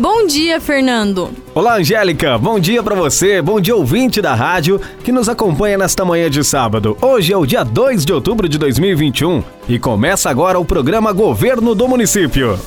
Bom dia, Fernando. Olá, Angélica. Bom dia para você. Bom dia, ouvinte da rádio que nos acompanha nesta manhã de sábado. Hoje é o dia 2 de outubro de 2021 e começa agora o programa Governo do Município.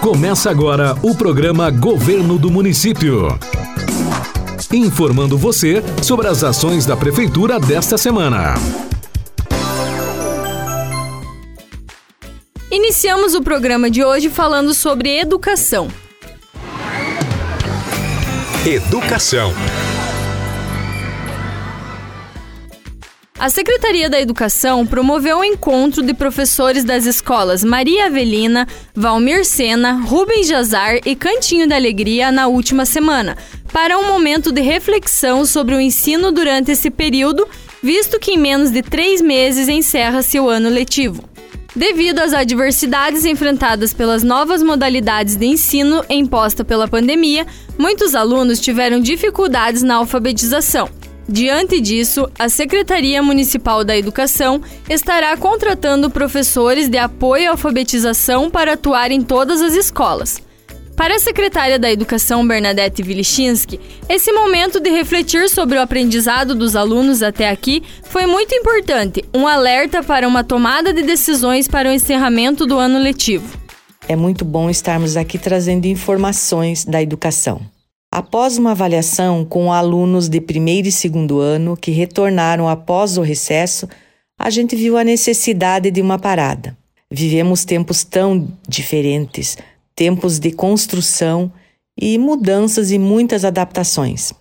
Começa agora o programa Governo do Município. Informando você sobre as ações da Prefeitura desta semana. Iniciamos o programa de hoje falando sobre educação. Educação. A Secretaria da Educação promoveu um encontro de professores das escolas Maria Avelina, Valmir Sena, Rubens Jazar e Cantinho da Alegria na última semana, para um momento de reflexão sobre o ensino durante esse período, visto que em menos de três meses encerra-se o ano letivo. Devido às adversidades enfrentadas pelas novas modalidades de ensino imposta pela pandemia, muitos alunos tiveram dificuldades na alfabetização. Diante disso, a Secretaria Municipal da Educação estará contratando professores de apoio à alfabetização para atuar em todas as escolas. Para a secretária da Educação, Bernadette Vilichinski, esse momento de refletir sobre o aprendizado dos alunos até aqui foi muito importante, um alerta para uma tomada de decisões para o encerramento do ano letivo. É muito bom estarmos aqui trazendo informações da educação. Após uma avaliação com alunos de primeiro e segundo ano que retornaram após o recesso, a gente viu a necessidade de uma parada. Vivemos tempos tão diferentes, tempos de construção e mudanças e muitas adaptações.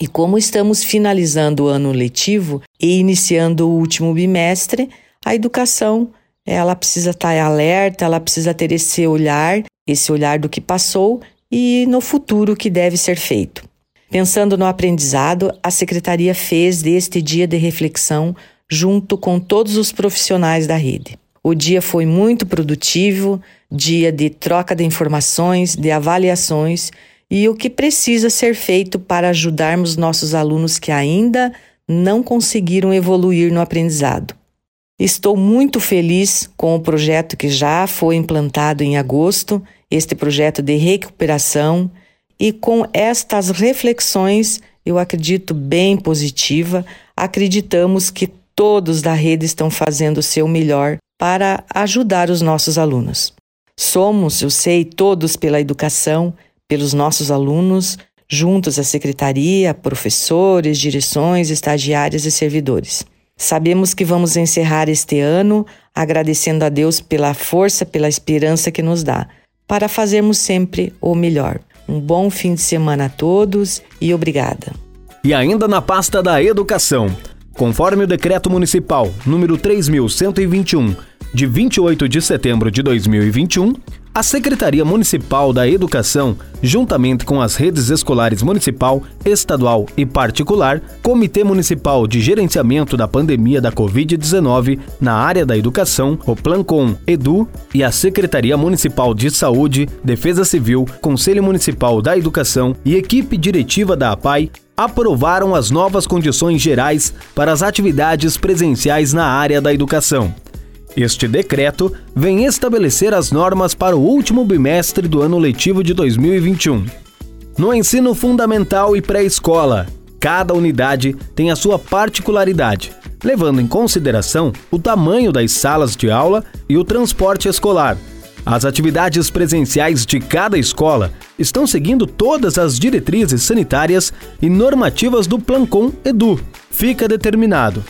E como estamos finalizando o ano letivo e iniciando o último bimestre, a educação ela precisa estar alerta, ela precisa ter esse olhar, esse olhar do que passou e no futuro que deve ser feito. Pensando no aprendizado, a Secretaria fez deste dia de reflexão junto com todos os profissionais da rede. O dia foi muito produtivo, dia de troca de informações, de avaliações e o que precisa ser feito para ajudarmos nossos alunos que ainda não conseguiram evoluir no aprendizado. Estou muito feliz com o projeto que já foi implantado em agosto este projeto de recuperação e com estas reflexões, eu acredito bem positiva, acreditamos que todos da rede estão fazendo o seu melhor para ajudar os nossos alunos. Somos, eu sei, todos pela educação, pelos nossos alunos, juntos a secretaria, professores, direções, estagiários e servidores. Sabemos que vamos encerrar este ano agradecendo a Deus pela força, pela esperança que nos dá para fazermos sempre o melhor. Um bom fim de semana a todos e obrigada. E ainda na pasta da educação, conforme o decreto municipal número 3121 de 28 de setembro de 2021, a Secretaria Municipal da Educação, juntamente com as redes escolares municipal, estadual e particular, Comitê Municipal de Gerenciamento da Pandemia da Covid-19 na área da educação, o Plancom Edu e a Secretaria Municipal de Saúde, Defesa Civil, Conselho Municipal da Educação e equipe diretiva da APAI aprovaram as novas condições gerais para as atividades presenciais na área da educação. Este decreto vem estabelecer as normas para o último bimestre do ano letivo de 2021. No ensino fundamental e pré-escola, cada unidade tem a sua particularidade, levando em consideração o tamanho das salas de aula e o transporte escolar. As atividades presenciais de cada escola estão seguindo todas as diretrizes sanitárias e normativas do Plancom Edu. Fica determinado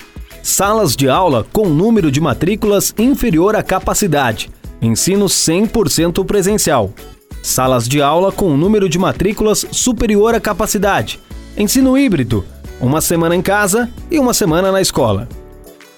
salas de aula com número de matrículas inferior à capacidade, ensino 100% presencial. Salas de aula com número de matrículas superior à capacidade, ensino híbrido, uma semana em casa e uma semana na escola.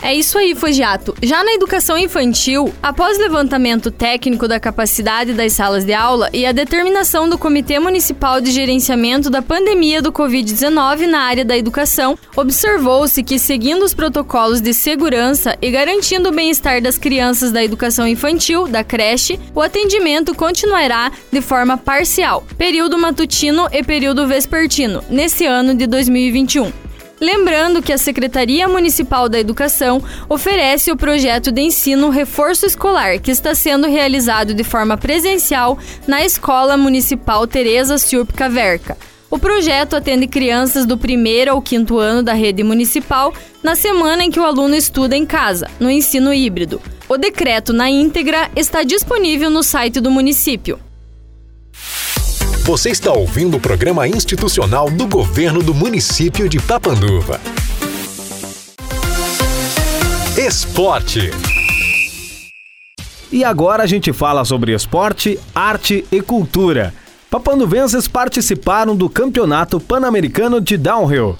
É isso aí, Fogiato. Já na educação infantil, após levantamento técnico da capacidade das salas de aula e a determinação do Comitê Municipal de Gerenciamento da Pandemia do Covid-19 na área da educação, observou-se que, seguindo os protocolos de segurança e garantindo o bem-estar das crianças da educação infantil, da creche, o atendimento continuará de forma parcial, período matutino e período vespertino, nesse ano de 2021. Lembrando que a Secretaria Municipal da Educação oferece o projeto de ensino Reforço Escolar, que está sendo realizado de forma presencial na Escola Municipal Teresa Silp Caverca. O projeto atende crianças do primeiro ao quinto ano da rede municipal na semana em que o aluno estuda em casa, no ensino híbrido. O decreto na íntegra está disponível no site do município. Você está ouvindo o programa institucional do governo do município de Papanduva. Esporte. E agora a gente fala sobre esporte, arte e cultura. Papanduvenses participaram do Campeonato Pan-Americano de Downhill.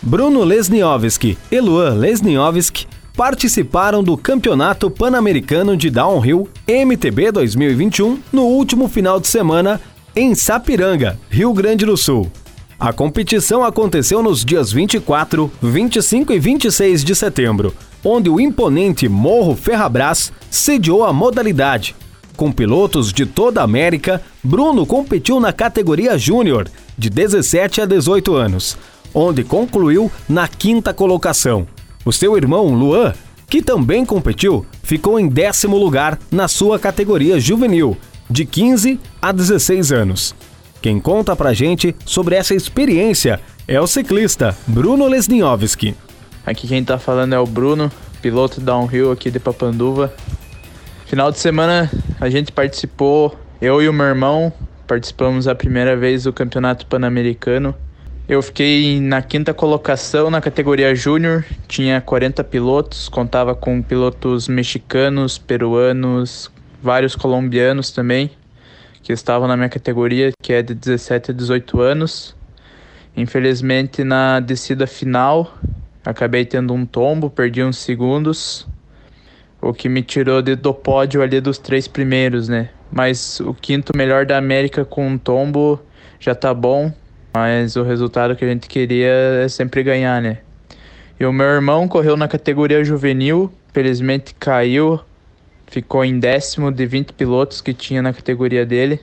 Bruno Lesniowski e Luan Lesniowski participaram do Campeonato Pan-Americano de Downhill MTB 2021 no último final de semana em Sapiranga, Rio Grande do Sul. A competição aconteceu nos dias 24, 25 e 26 de setembro, onde o imponente Morro Ferrabras sediou a modalidade. Com pilotos de toda a América, Bruno competiu na categoria Júnior, de 17 a 18 anos, onde concluiu na quinta colocação. O seu irmão Luan, que também competiu, ficou em décimo lugar na sua categoria juvenil, de 15 a 16 anos. Quem conta pra gente sobre essa experiência é o ciclista Bruno Lesniowski. Aqui quem tá falando é o Bruno, piloto downhill aqui de Papanduva. Final de semana a gente participou, eu e o meu irmão participamos a primeira vez do Campeonato Pan-Americano. Eu fiquei na quinta colocação na categoria Júnior, tinha 40 pilotos, contava com pilotos mexicanos, peruanos, vários colombianos também, que estavam na minha categoria, que é de 17 a 18 anos. Infelizmente, na descida final, acabei tendo um tombo, perdi uns segundos, o que me tirou de, do pódio ali dos três primeiros, né? Mas o quinto melhor da América com um tombo já tá bom, mas o resultado que a gente queria é sempre ganhar, né? E o meu irmão correu na categoria juvenil, felizmente caiu, ficou em décimo de 20 pilotos que tinha na categoria dele.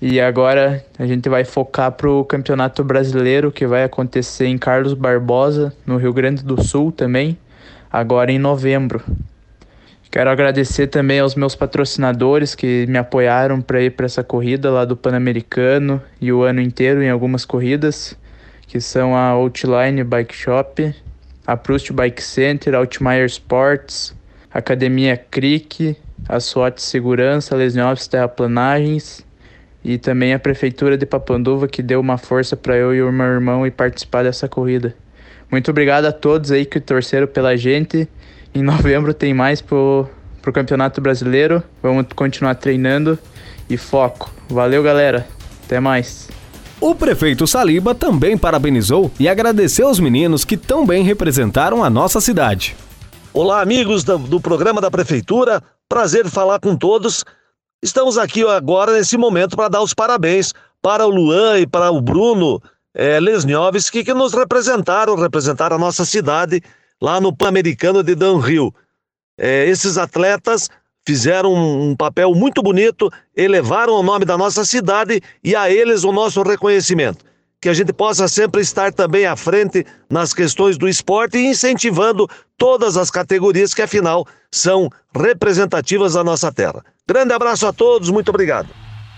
E agora a gente vai focar para o Campeonato Brasileiro que vai acontecer em Carlos Barbosa, no Rio Grande do Sul também, agora em novembro. Quero agradecer também aos meus patrocinadores que me apoiaram para ir para essa corrida lá do Pan-Americano e o ano inteiro em algumas corridas, que são a Outline Bike Shop, a Proust Bike Center, Altmaier Sports, Academia CRIC, a SWAT Segurança, Lesniovs Terraplanagens e também a Prefeitura de Papanduva que deu uma força para eu e o meu irmão ir participar dessa corrida. Muito obrigado a todos aí que torceram pela gente. Em novembro tem mais pro, pro Campeonato Brasileiro. Vamos continuar treinando e foco. Valeu, galera. Até mais. O prefeito Saliba também parabenizou e agradeceu os meninos que tão bem representaram a nossa cidade. Olá, amigos do, do, programa da Prefeitura. Prazer falar com todos. Estamos aqui agora nesse momento para dar os parabéns para o Luan e para o Bruno é, que nos representaram, representaram a nossa cidade lá no Pan-Americano de Downhill. É, esses atletas fizeram um papel muito bonito, elevaram o nome da nossa cidade e a eles o nosso reconhecimento que a gente possa sempre estar também à frente nas questões do esporte e incentivando todas as categorias que, afinal, são representativas da nossa terra. Grande abraço a todos, muito obrigado.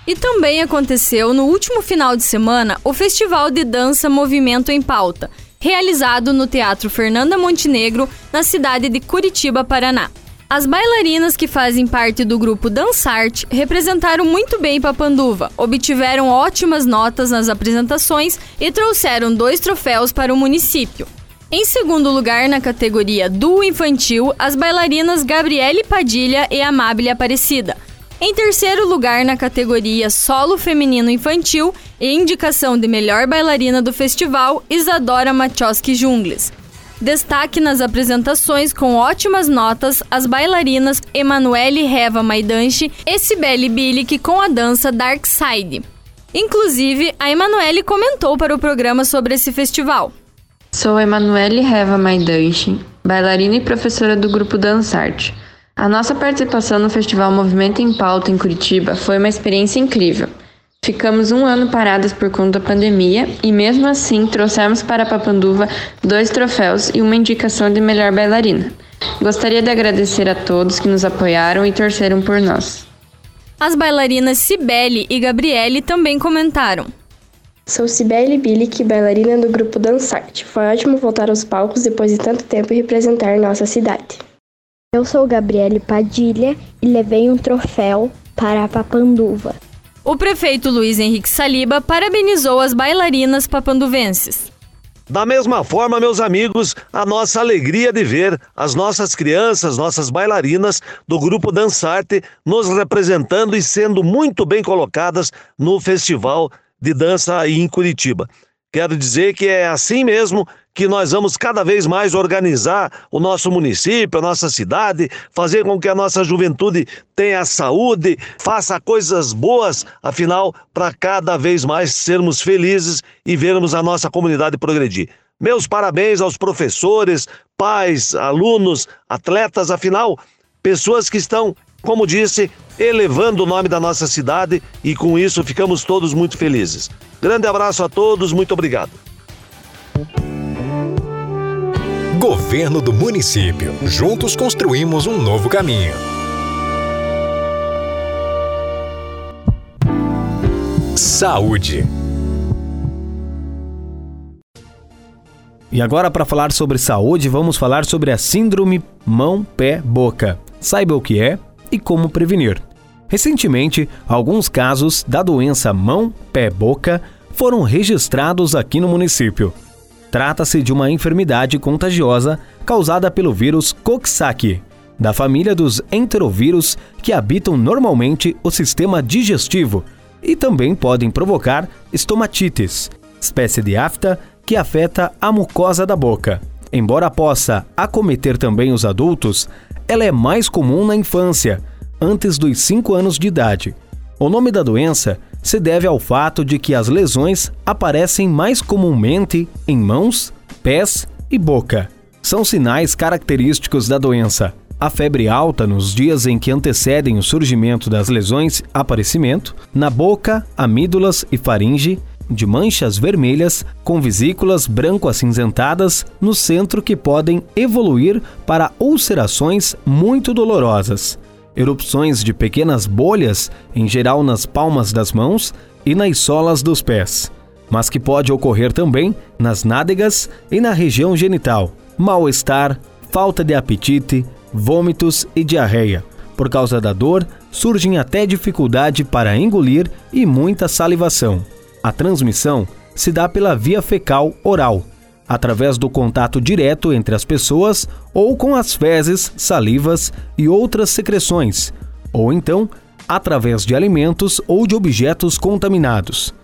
E também aconteceu no último final de semana o Festival de Dança Movimento em Pauta, realizado no Teatro Fernanda Montenegro, na cidade de Curitiba, Paraná. As bailarinas que fazem parte do grupo Dansarte representaram muito bem Papanduva, obtiveram ótimas notas nas apresentações e trouxeram dois troféus para o município. Em segundo lugar, na categoria duo infantil, as bailarinas Gabriele Padilha e Amábile Aparecida. Em terceiro lugar, na categoria solo feminino infantil e indicação de melhor bailarina do festival, Isadora Machoski Jungles. Destaque nas apresentações com ótimas notas as bailarinas Emanuele Reva Maidanche e Cibele Bilic com a dança Dark Side. Inclusive, a Emanuele comentou para o programa sobre esse festival. Sou Emanuele Reva Maidanche, bailarina e professora do grupo Dansarte. A nossa participação no Festival Movimento em Pauta em Curitiba foi uma experiência incrível. Ficamos um ano paradas por conta da pandemia e, mesmo assim, trouxemos para Papanduva dois troféus e uma indicação de melhor bailarina. Gostaria de agradecer a todos que nos apoiaram e torceram por nós. As bailarinas Cibele e Gabriele também comentaram. Sou Cibele Bilic, bailarina do grupo Dansarte. Foi ótimo voltar aos palcos depois de tanto tempo e representar nossa cidade. Eu sou Gabriele Padilha e levei um troféu para a Papanduva. O prefeito Luiz Henrique Saliba parabenizou as bailarinas papanduvenses. Da mesma forma, meus amigos, a nossa alegria de ver as nossas crianças, nossas bailarinas do grupo Dansarte nos representando e sendo muito bem colocadas no festival de dança aí em Curitiba. Quero dizer que é assim mesmo que nós vamos cada vez mais organizar o nosso município, a nossa cidade, fazer com que a nossa juventude tenha saúde, faça coisas boas, afinal, para cada vez mais sermos felizes e vermos a nossa comunidade progredir. Meus parabéns aos professores, pais, alunos, atletas, afinal, pessoas que estão como disse, elevando o nome da nossa cidade e com isso ficamos todos muito felizes. Grande abraço a todos, muito obrigado. Governo do Município. Juntos construímos um novo caminho. Saúde. E agora, para falar sobre saúde, vamos falar sobre a Síndrome Mão-Pé-Boca. Saiba o que é e como prevenir. Recentemente, alguns casos da doença mão-pé-boca foram registrados aqui no município. Trata-se de uma enfermidade contagiosa causada pelo vírus Coxsackie, da família dos enterovírus que habitam normalmente o sistema digestivo e também podem provocar estomatites, espécie de afta que afeta a mucosa da boca. Embora possa acometer também os adultos, ela é mais comum na infância, antes dos 5 anos de idade. O nome da doença se deve ao fato de que as lesões aparecem mais comumente em mãos, pés e boca. São sinais característicos da doença. A febre alta nos dias em que antecedem o surgimento das lesões, aparecimento, na boca, amígdalas e faringe, de manchas vermelhas com vesículas branco-acinzentadas no centro que podem evoluir para ulcerações muito dolorosas, erupções de pequenas bolhas, em geral nas palmas das mãos e nas solas dos pés, mas que pode ocorrer também nas nádegas e na região genital, mal-estar, falta de apetite, vômitos e diarreia. Por causa da dor, surgem até dificuldade para engolir e muita salivação. A transmissão se dá pela via fecal oral, através do contato direto entre as pessoas ou com as fezes, salivas e outras secreções, ou então através de alimentos ou de objetos contaminados.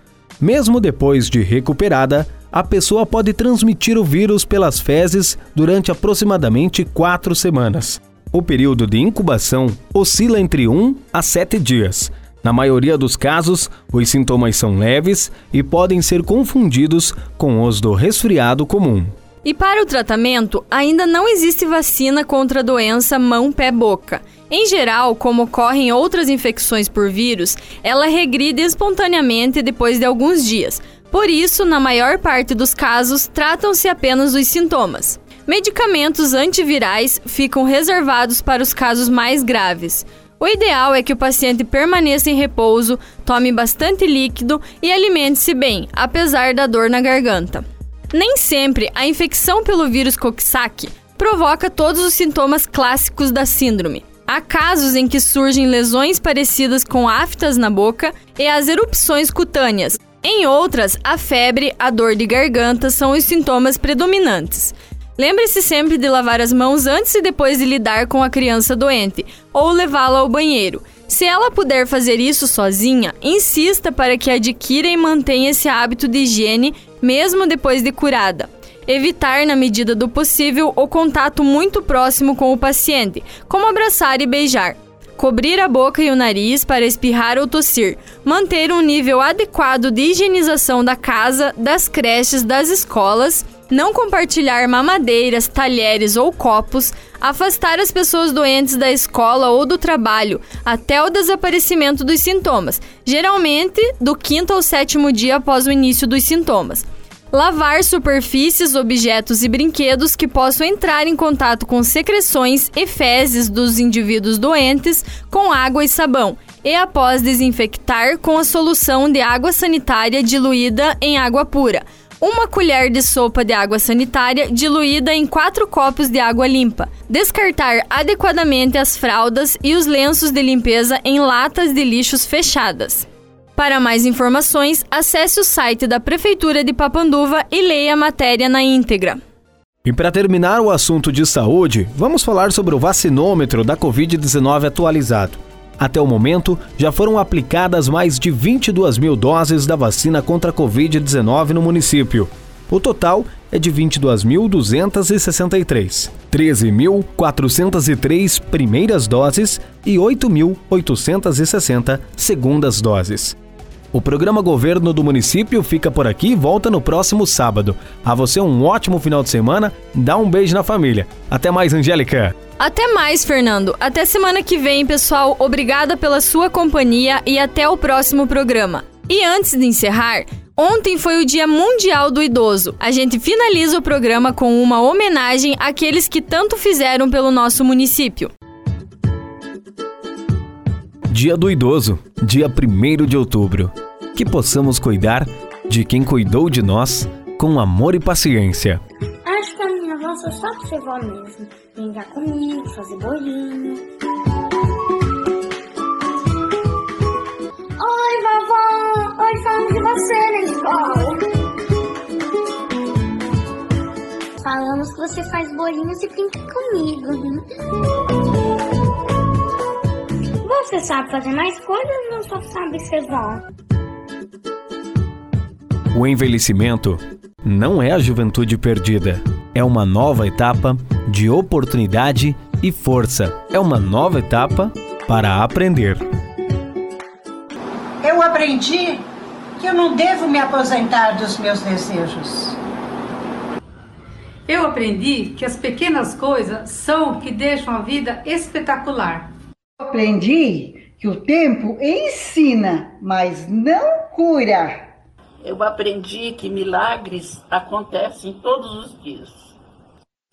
Mesmo depois de recuperada, a pessoa pode transmitir o vírus pelas fezes durante aproximadamente quatro semanas. O período de incubação oscila entre 1 a 7 dias na maioria dos casos, os sintomas são leves e podem ser confundidos com os do resfriado comum. E para o tratamento, ainda não existe vacina contra a doença mão-pé-boca. Em geral, como ocorrem outras infecções por vírus, ela regride espontaneamente depois de alguns dias. Por isso, na maior parte dos casos, tratam-se apenas dos sintomas. Medicamentos antivirais ficam reservados para os casos mais graves. O ideal é que o paciente permaneça em repouso, tome bastante líquido e alimente-se bem, apesar da dor na garganta. Nem sempre a infecção pelo vírus Coxsackie provoca todos os sintomas clássicos da síndrome. Há casos em que surgem lesões parecidas com aftas na boca e as erupções cutâneas. Em outras, a febre, a dor de garganta são os sintomas predominantes. Lembre-se sempre de lavar as mãos antes e depois de lidar com a criança doente ou levá-la ao banheiro. Se ela puder fazer isso sozinha, insista para que adquira e mantenha esse hábito de higiene mesmo depois de curada. Evitar, na medida do possível, o contato muito próximo com o paciente, como abraçar e beijar. Cobrir a boca e o nariz para espirrar ou tossir. Manter um nível adequado de higienização da casa, das creches, das escolas não compartilhar mamadeiras, talheres ou copos, afastar as pessoas doentes da escola ou do trabalho até o desaparecimento dos sintomas, geralmente do quinto ou sétimo dia após o início dos sintomas. Lavar superfícies, objetos e brinquedos que possam entrar em contato com secreções e fezes dos indivíduos doentes com água e sabão, e após desinfectar com a solução de água sanitária diluída em água pura uma colher de sopa de água sanitária diluída em quatro copos de água limpa. Descartar adequadamente as fraldas e os lenços de limpeza em latas de lixos fechadas. Para mais informações, acesse o site da Prefeitura de Papanduva e leia a matéria na íntegra. E para terminar o assunto de saúde, vamos falar sobre o vacinômetro da Covid-19 atualizado. Até o momento, já foram aplicadas mais de 22 mil doses da vacina contra a Covid-19 no município. O total é de 22.263, 13.403 primeiras doses e 8.860 segundas doses. O programa Governo do Município fica por aqui e volta no próximo sábado. A você um ótimo final de semana, dá um beijo na família. Até mais, Angélica! Até mais, Fernando. Até semana que vem, pessoal. Obrigada pela sua companhia e até o próximo programa. E antes de encerrar, Ontem foi o Dia Mundial do Idoso. A gente finaliza o programa com uma homenagem àqueles que tanto fizeram pelo nosso município. Dia do Idoso, dia 1 de outubro. Que possamos cuidar de quem cuidou de nós com amor e paciência. Acho que a minha avó só sabe ser vó mesmo. Brincar comigo, fazer bolinho. Oi, vovó! Hoje falamos de você na escola. Falamos que você faz bolinhos e brinca comigo. Você sabe fazer mais coisas ou só sabe ser vó? O envelhecimento não é a juventude perdida. É uma nova etapa de oportunidade e força. É uma nova etapa para aprender. Eu aprendi que eu não devo me aposentar dos meus desejos. Eu aprendi que as pequenas coisas são o que deixam a vida espetacular. Aprendi que o tempo ensina, mas não cura. Eu aprendi que milagres acontecem todos os dias.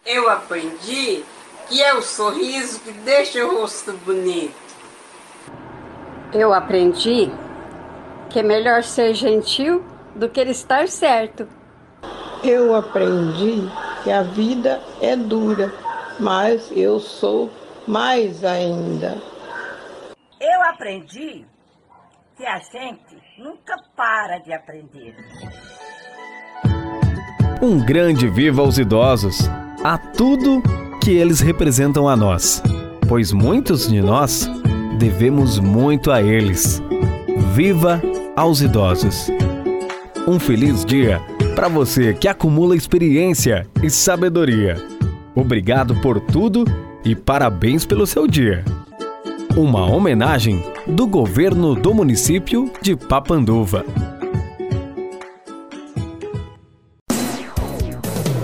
Eu aprendi que é o sorriso que deixa o rosto bonito. Eu aprendi que é melhor ser gentil do que estar certo. Eu aprendi que a vida é dura, mas eu sou mais ainda. Eu aprendi que a gente nunca para de aprender. Um grande viva aos idosos, a tudo que eles representam a nós, pois muitos de nós devemos muito a eles. Viva aos idosos. Um feliz dia para você que acumula experiência e sabedoria. Obrigado por tudo e parabéns pelo seu dia. Uma homenagem do governo do município de Papanduva.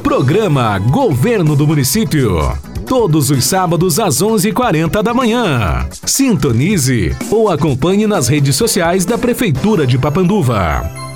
Programa Governo do Município. Todos os sábados às 11h40 da manhã. Sintonize ou acompanhe nas redes sociais da Prefeitura de Papanduva.